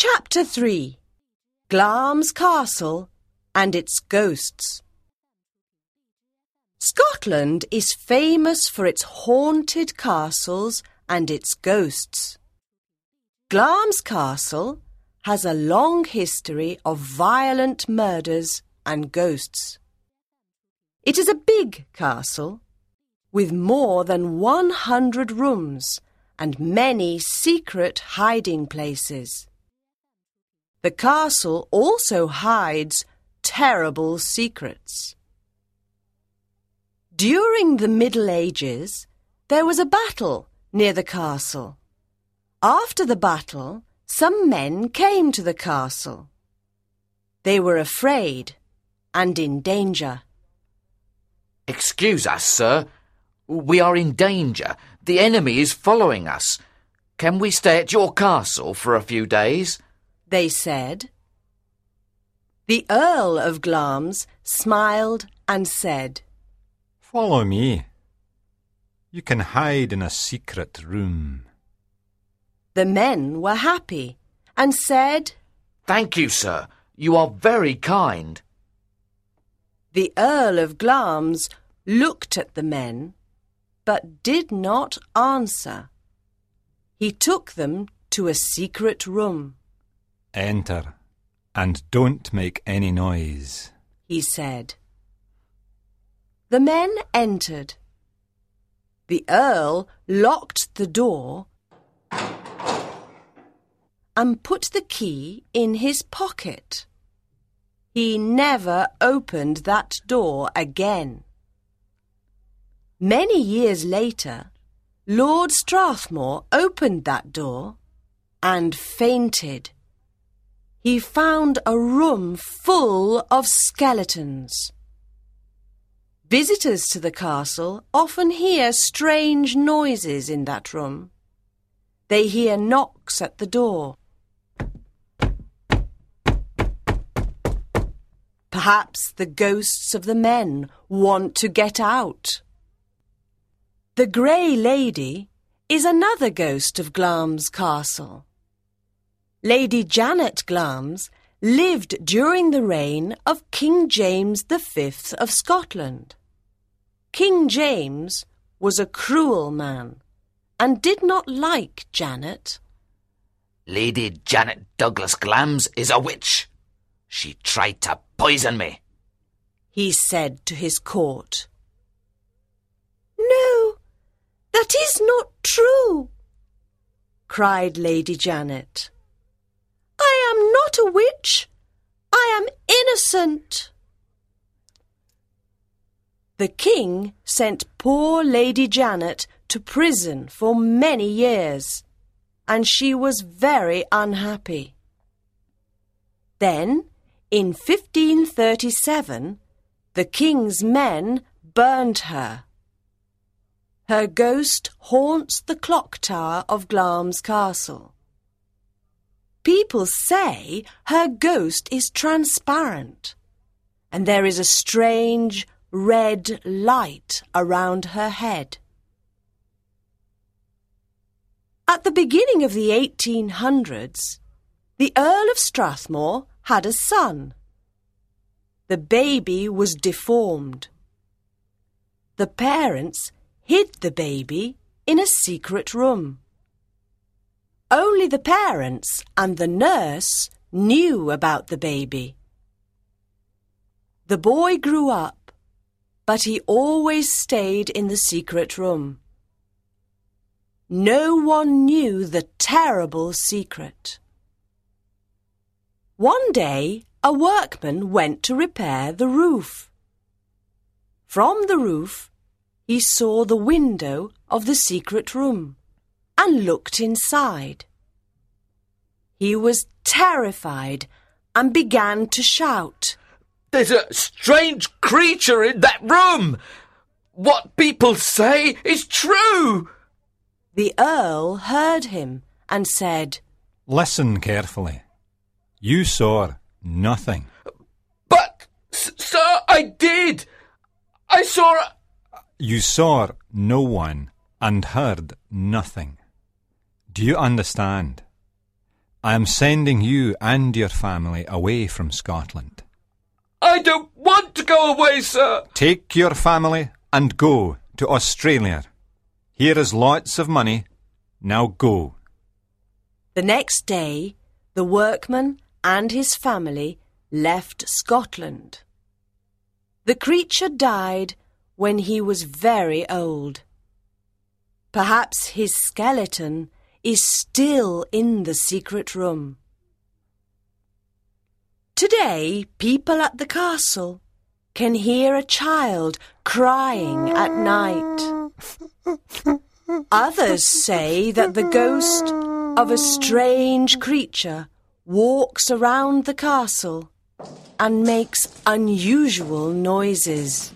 Chapter 3 Glamis Castle and its Ghosts. Scotland is famous for its haunted castles and its ghosts. Glamis Castle has a long history of violent murders and ghosts. It is a big castle with more than 100 rooms and many secret hiding places. The castle also hides terrible secrets. During the Middle Ages, there was a battle near the castle. After the battle, some men came to the castle. They were afraid and in danger. Excuse us, sir. We are in danger. The enemy is following us. Can we stay at your castle for a few days? They said. The Earl of Glamis smiled and said, Follow me. You can hide in a secret room. The men were happy and said, Thank you, sir. You are very kind. The Earl of Glamis looked at the men, but did not answer. He took them to a secret room. Enter, and don't make any noise. he said. The men entered. The Earl locked the door and put the key in his pocket. He never opened that door again. Many years later, Lord Strathmore opened that door and fainted. He found a room full of skeletons. Visitors to the castle often hear strange noises in that room. They hear knocks at the door. Perhaps the ghosts of the men want to get out. The Grey Lady is another ghost of Glamis Castle. Lady Janet Glamis lived during the reign of King James V of Scotland. King James was a cruel man and did not like Janet. Lady Janet Douglas Glamis is a witch. She tried to poison me. he said to his court. No, that is not true, cried Lady Janet. I am not a witch. I am innocent. The king sent poor Lady Janet to prison for many years, and she was very unhappy. Then, in 1537, the king's men burned her. Her ghost haunts the clock tower of Glamis Castle. People say her ghost is transparent, and there is a strange red light around her head. At the beginning of the 1800s, the Earl of Strathmore had a son. The baby was deformed. The parents hid the baby in a secret room. Only the parents and the nurse knew about the baby. The boy grew up, but he always stayed in the secret room. No one knew the terrible secret. One day, a workman went to repair the roof. From the roof, he saw the window of the secret room and looked inside. He was terrified and began to shout. There's a strange creature in that room. What people say is true. The Earl heard him and said, Listen carefully. You saw nothing. But, sir, I did. I saw a. You saw no one and heard nothing. Do you understand? I am sending you and your family away from Scotland. I don't want to go away, sir. Take your family and go to Australia. Here is lots of money. Now go. The next day, the workman and his family left Scotland. The creature died when he was very old. Perhaps his skeleton is still in the secret room. Today, people at the castle can hear a child crying at night. Others say that the ghost of a strange creature walks around the castle and makes unusual noises.